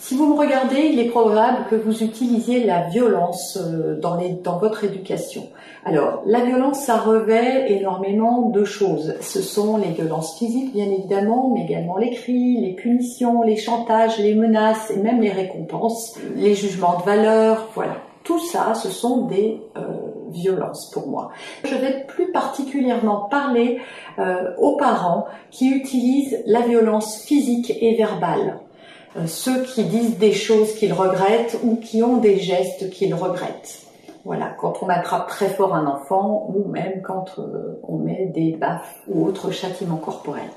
Si vous me regardez, il est probable que vous utilisiez la violence euh, dans, votre éducation. Alors, la violence, ça revêt énormément de choses. Ce sont les violences physiques, bien évidemment, mais également les cris, les punitions, les chantages, les menaces et même les récompenses, les jugements de valeur, voilà. Tout ça, ce sont des euh, violences pour moi. Je vais plus particulièrement parler euh, aux parents qui utilisent la violence physique et verbale. Euh, ceux qui disent des choses qu'ils regrettent ou qui ont des gestes qu'ils regrettent. Voilà, quand on attrape très fort un enfant ou même quand euh, on met des baffes ou autres châtiments corporels.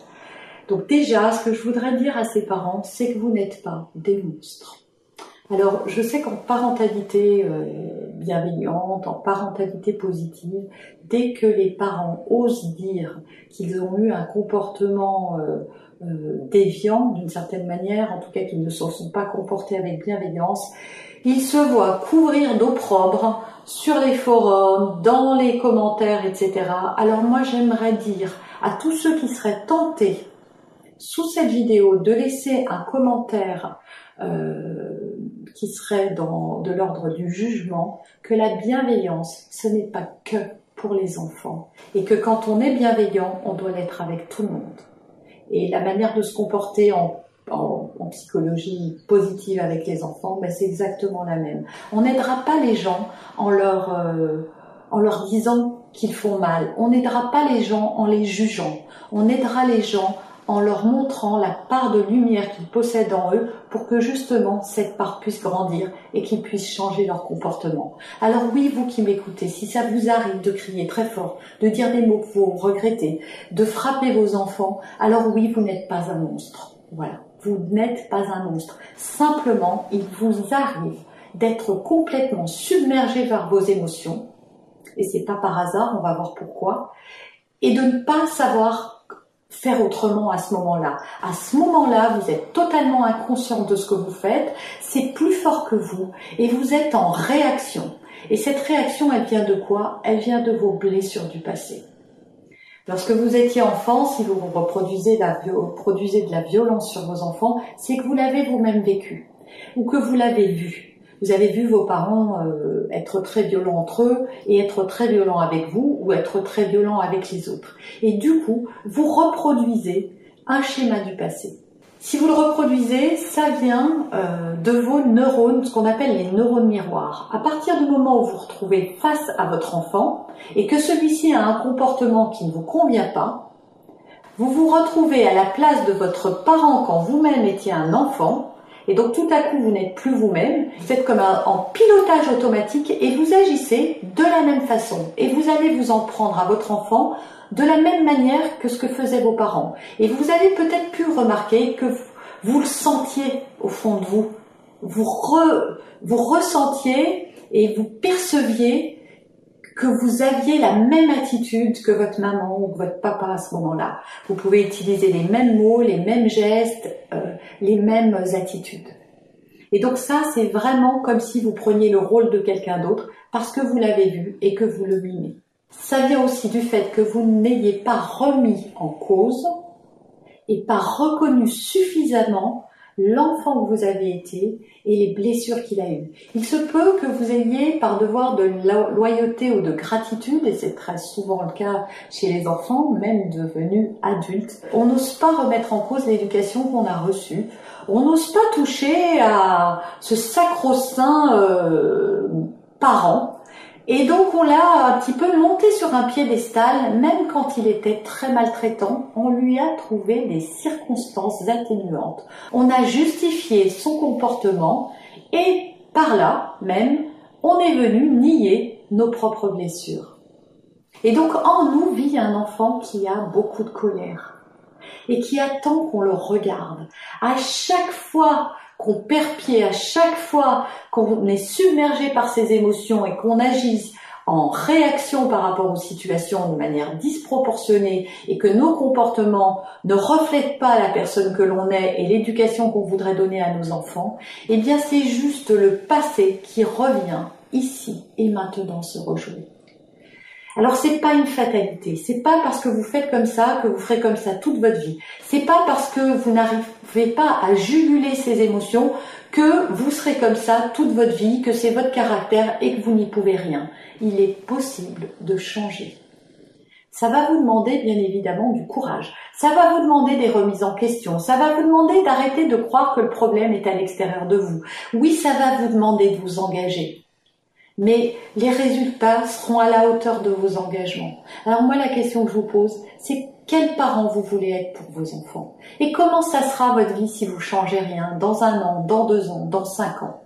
Donc déjà, ce que je voudrais dire à ces parents, c'est que vous n'êtes pas des monstres. Alors, je sais qu'en parentalité euh, bienveillante, en parentalité positive, dès que les parents osent dire qu'ils ont eu un comportement déviants d'une certaine manière, en tout cas qu'ils ne se sont pas comportés avec bienveillance, ils se voient couvrir d'opprobre sur les forums, dans les commentaires, etc. Alors moi j'aimerais dire à tous ceux qui seraient tentés sous cette vidéo de laisser un commentaire euh, qui serait dans, de l'ordre du jugement, que la bienveillance, ce n'est pas que pour les enfants, et que quand on est bienveillant, on doit l'être avec tout le monde. Et la manière de se comporter en, psychologie positive avec les enfants, ben c'est exactement la même. On n'aidera pas les gens en leur, euh, en leur disant qu'ils font mal. On n'aidera pas les gens en les jugeant. On aidera les gens en leur montrant la part de lumière qu'ils possèdent en eux pour que justement cette part puisse grandir et qu'ils puissent changer leur comportement. Alors oui, vous qui m'écoutez, si ça vous arrive de crier très fort, de dire des mots que vous regrettez, de frapper vos enfants, alors oui, vous n'êtes pas un monstre. Voilà, vous n'êtes pas un monstre. Simplement, il vous arrive d'être complètement submergé par vos émotions, et c'est pas par hasard, on va voir pourquoi, et de ne pas savoir faire autrement à ce moment-là. À ce moment-là, vous êtes totalement inconscient de ce que vous faites, c'est plus fort que vous, et vous êtes en réaction. Et cette réaction, elle vient de quoi? Elle vient de vos blessures du passé. Lorsque vous étiez enfant, si vous reproduisez produisez de la violence sur vos enfants, c'est que vous l'avez vous-même vécu, ou que vous l'avez vu. Vous avez vu vos parents euh, être très violents entre eux et être très violents avec vous ou être très violents avec les autres. Et du coup, vous reproduisez un schéma du passé. Si vous le reproduisez, ça vient euh, de vos neurones, ce qu'on appelle les neurones miroirs. À partir du moment où vous vous retrouvez face à votre enfant et que celui-ci a un comportement qui ne vous convient pas, vous vous retrouvez à la place de votre parent quand vous-même étiez un enfant et donc tout à coup, vous n'êtes plus vous-même, vous êtes comme en pilotage automatique et vous agissez de la même façon. Et vous allez vous en prendre à votre enfant de la même manière que ce que faisaient vos parents. Et vous avez peut-être pu remarquer que vous, le sentiez au fond de. Vous, vous ressentiez et vous perceviez que vous aviez la même attitude que votre maman ou votre papa à ce moment-là. Vous pouvez utiliser les mêmes mots, les mêmes gestes, euh, les mêmes attitudes. Et donc ça, c'est vraiment comme si vous preniez le rôle de quelqu'un d'autre parce que vous l'avez vu et que vous le mimez. Ça vient aussi du fait que vous n'ayez pas remis en cause et pas reconnu suffisamment l'enfant que vous avez été et les blessures qu'il a eues. Il se peut que vous ayez, par devoir de loyauté ou de gratitude, et c'est très souvent le cas chez les enfants, même devenus adultes, on n'ose pas remettre en cause l'éducation qu'on a reçue. On n'ose pas toucher à ce sacro-saint euh, parent et donc on l'a un petit peu monté sur un piédestal, même quand il était très maltraitant, on lui a trouvé des circonstances atténuantes. On a justifié son comportement et par là même, on est venu nier nos propres blessures. Et donc en nous vit un enfant qui a beaucoup de colère et qui attend qu'on le regarde. À chaque fois qu'on perd pied, à chaque fois qu'on est submergé par ses émotions et qu'on agisse en réaction par rapport aux situations de manière disproportionnée et que nos comportements ne reflètent pas la personne que l'on est et l'éducation qu'on voudrait donner à nos enfants, eh bien c'est juste le passé qui revient ici et maintenant se rejouer. Alors c'est pas une fatalité, c'est pas parce que vous faites comme ça que vous ferez comme ça toute votre vie. C'est pas parce que vous pas à juguler ces émotions que vous serez comme ça toute votre vie, que c'est votre caractère et que vous n'y pouvez rien. Il est possible de changer. Ça va vous demander bien évidemment du courage. Ça va vous demander des remises en question. Ça va vous demander d'arrêter de croire que le problème est à l'extérieur de vous. Oui, ça va vous demander de vous engager mais les résultats seront à la hauteur de vos engagements. Alors moi, la question que je vous pose, c'est quels parents vous voulez être pour vos enfants? Et comment ça sera votre vie si vous changez rien dans un an, dans deux ans, dans cinq ans?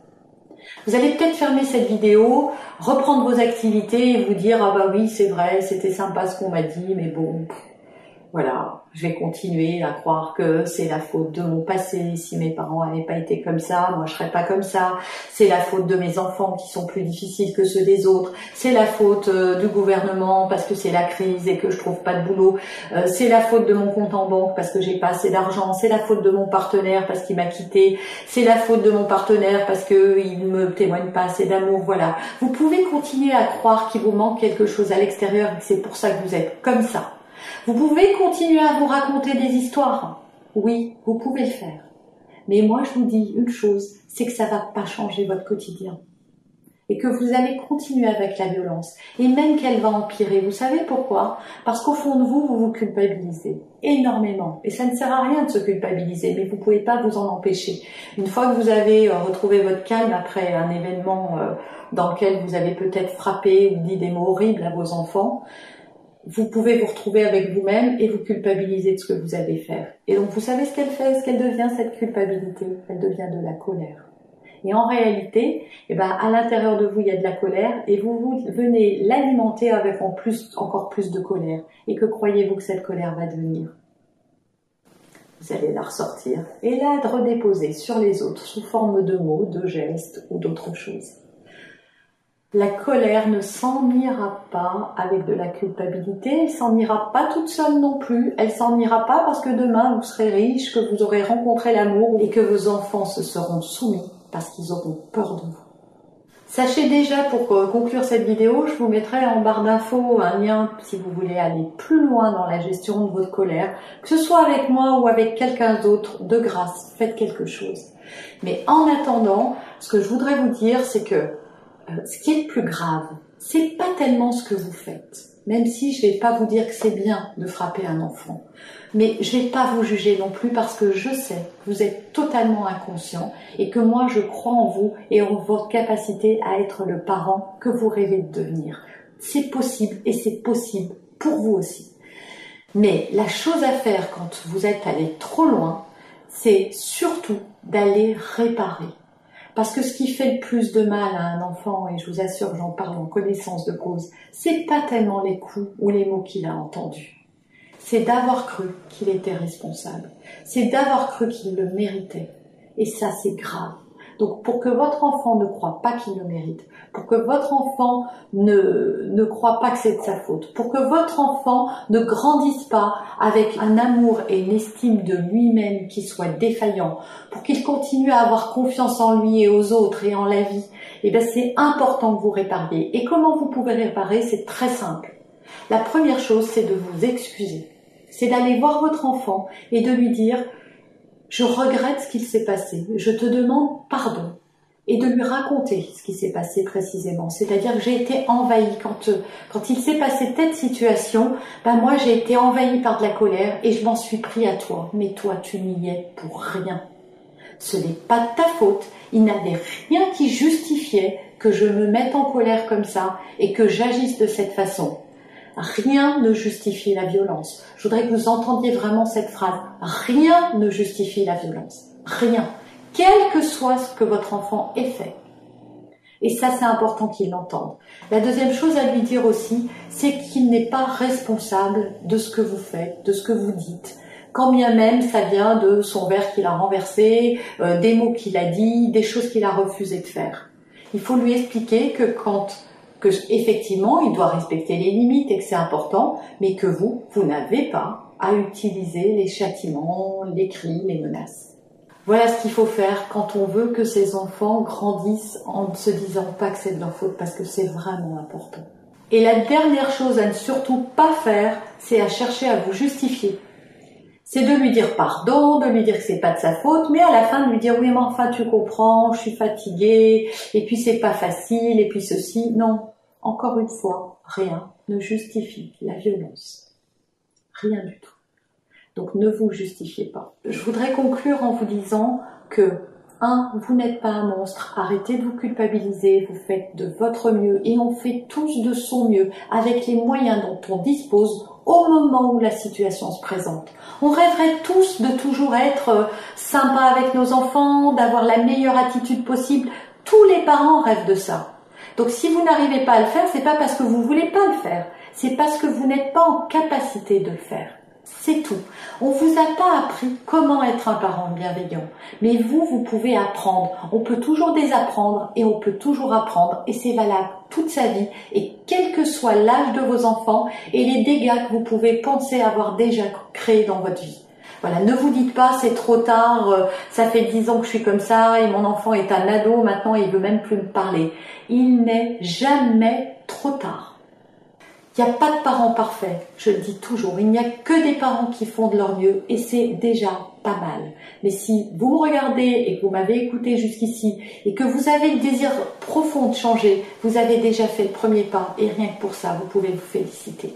Vous allez peut-être fermer cette vidéo, reprendre vos activités et vous dire ah bah oui c'est vrai, c'était sympa ce qu'on m'a dit, mais bon, voilà, je vais continuer à croire que c'est la faute de mon passé. Si mes parents n'avaient pas été comme ça, moi je serais pas comme ça. C'est la faute de mes enfants qui sont plus difficiles que ceux des autres. C'est la faute euh, du gouvernement parce que c'est la crise et que je trouve pas de boulot. Euh, c'est la faute de mon compte en banque parce que j'ai pas assez d'argent. C'est la faute de mon partenaire parce qu'il m'a quitté. C'est la faute de mon partenaire parce que il me témoigne pas assez d'amour. Voilà. Vous pouvez continuer à croire qu'il vous manque quelque chose à l'extérieur et que c'est pour ça que vous êtes comme ça. Vous pouvez continuer à vous raconter des histoires. Oui, vous pouvez le faire. Mais moi, je vous dis une chose, c'est que ça va pas changer votre quotidien. Et que vous allez continuer avec la violence. Et même qu'elle va empirer. Vous savez pourquoi? Parce qu'au fond de vous, vous vous culpabilisez. Énormément. Et ça ne sert à rien de se culpabiliser, mais vous pouvez pas vous en empêcher. Une fois que vous avez euh, retrouvé votre calme après un événement euh, dans lequel vous avez peut-être frappé ou dit des mots horribles à vos enfants, vous pouvez vous retrouver avec vous-même et vous culpabiliser de ce que vous avez fait. Et donc vous savez ce qu'elle fait, ce qu'elle devient cette culpabilité Elle devient de la colère. Et en réalité, eh ben, à l'intérieur de vous, il y a de la colère et vous, venez l'alimenter avec encore plus de colère. Et que croyez-vous que cette colère va devenir? Vous allez la ressortir et la redéposer sur les autres sous forme de mots, de gestes ou d'autres choses. La colère ne s'en ira pas avec de la culpabilité, elle s'en ira pas toute seule non plus, elle s'en ira pas parce que demain vous serez riche, que vous aurez rencontré l'amour et que vos enfants se seront soumis parce qu'ils auront peur de vous. Sachez déjà, pour conclure cette vidéo, je vous mettrai en barre d'infos un lien si vous voulez aller plus loin dans la gestion de votre colère, que ce soit avec moi ou avec quelqu'un d'autre, de grâce, faites quelque chose. Mais en attendant, ce que je voudrais vous dire, c'est que euh, ce qui est le plus grave, c'est pas tellement ce que vous faites. Même si je vais pas vous dire que c'est bien de frapper un enfant. Mais je vais pas vous juger non plus parce que je sais que vous êtes totalement inconscient et que moi je crois en vous et en votre capacité à être le parent que vous rêvez de devenir. C'est possible et c'est possible pour vous aussi. Mais la chose à faire quand vous êtes allé trop loin, c'est surtout d'aller réparer. Parce que ce qui fait le plus de mal à un enfant, et je vous assure que j'en parle en connaissance de cause, c'est pas tellement les coups ou les mots qu'il a entendus. C'est d'avoir cru qu'il était responsable. C'est d'avoir cru qu'il le méritait. Et ça, c'est grave. Donc pour que votre enfant ne croit pas qu'il le mérite, pour que votre enfant ne, ne croit pas que c'est de sa faute, pour que votre enfant ne grandisse pas avec un amour et une estime de lui-même qui soit défaillant, pour qu'il continue à avoir confiance en lui et aux autres et en la vie, eh bien c'est important que vous répariez. Et comment vous pouvez réparer? C'est très simple. La première chose, c'est de vous excuser. C'est d'aller voir votre enfant et de lui dire je regrette ce qu'il s'est passé, je te demande pardon et de lui raconter ce qui s'est passé précisément. C'est-à-dire que j'ai été envahie quand euh, quand il s'est passé telle situation, ben moi j'ai été envahie par de la colère et je m'en suis pris à toi. Mais toi tu n'y es pour rien. Ce n'est pas de ta faute. Il n'avait rien qui justifiait que je me mette en colère comme ça et que j'agisse de cette façon. Rien ne justifie la violence. Je voudrais que vous entendiez vraiment cette phrase. Rien ne justifie la violence. Rien. Quel que soit ce que votre enfant ait fait. Et ça, c'est important qu'il l'entende. La deuxième chose à lui dire aussi, c'est qu'il n'est pas responsable de ce que vous faites, de ce que vous dites. Quand bien même ça vient de son verre qu'il a renversé, euh, des mots qu'il a dit, des choses qu'il a refusé de faire. Il faut lui expliquer que quand que effectivement il doit respecter les limites et que c'est important, mais que vous, vous n'avez pas à utiliser les châtiments, les cris, les menaces. Voilà ce qu'il faut faire quand on veut que ces enfants grandissent en ne se disant pas que c'est de leur faute parce que c'est vraiment important. Et la dernière chose à ne surtout pas faire, c'est à chercher à vous justifier. C'est de lui dire pardon, de lui dire que c'est pas de sa faute, mais à la fin de lui dire oui mais enfin tu comprends, je suis fatiguée, et puis c'est pas facile, et puis ceci. Non, encore une fois, rien ne justifie la violence. Rien du tout. Donc ne vous justifiez pas. Je voudrais conclure en vous disant que 1. Vous n'êtes pas un monstre, arrêtez de vous culpabiliser, vous faites de votre mieux et on fait tous de son mieux avec les moyens dont on dispose au moment où la situation se présente. On rêverait tous de toujours être euh, sympa avec nos enfants, d'avoir la meilleure attitude possible. Tous les parents rêvent de ça. Donc si vous n'arrivez pas à le faire, c'est pas parce que vous voulez pas le faire, c'est parce que vous n'êtes pas en capacité de le faire. C'est tout. On vous a pas appris comment être un parent bienveillant. Mais vous, vous pouvez apprendre. On peut toujours désapprendre et on peut toujours apprendre. Et c'est valable toute sa vie. Et quel que soit l'âge de vos enfants et les dégâts que vous pouvez penser avoir déjà créés dans votre vie. Voilà, ne vous dites pas c'est trop tard, euh, ça fait dix ans que je suis comme ça et mon enfant est un ado, maintenant il veut même plus me parler. Il n'est jamais trop tard. Il n'y a pas de parents parfaits, je le dis toujours. Il n'y a que des parents qui font de leur mieux et c'est déjà pas mal. Mais si vous me regardez et que vous m'avez écouté jusqu'ici et que vous avez le désir profond de changer, vous avez déjà fait le premier pas et rien que pour ça, vous pouvez vous féliciter.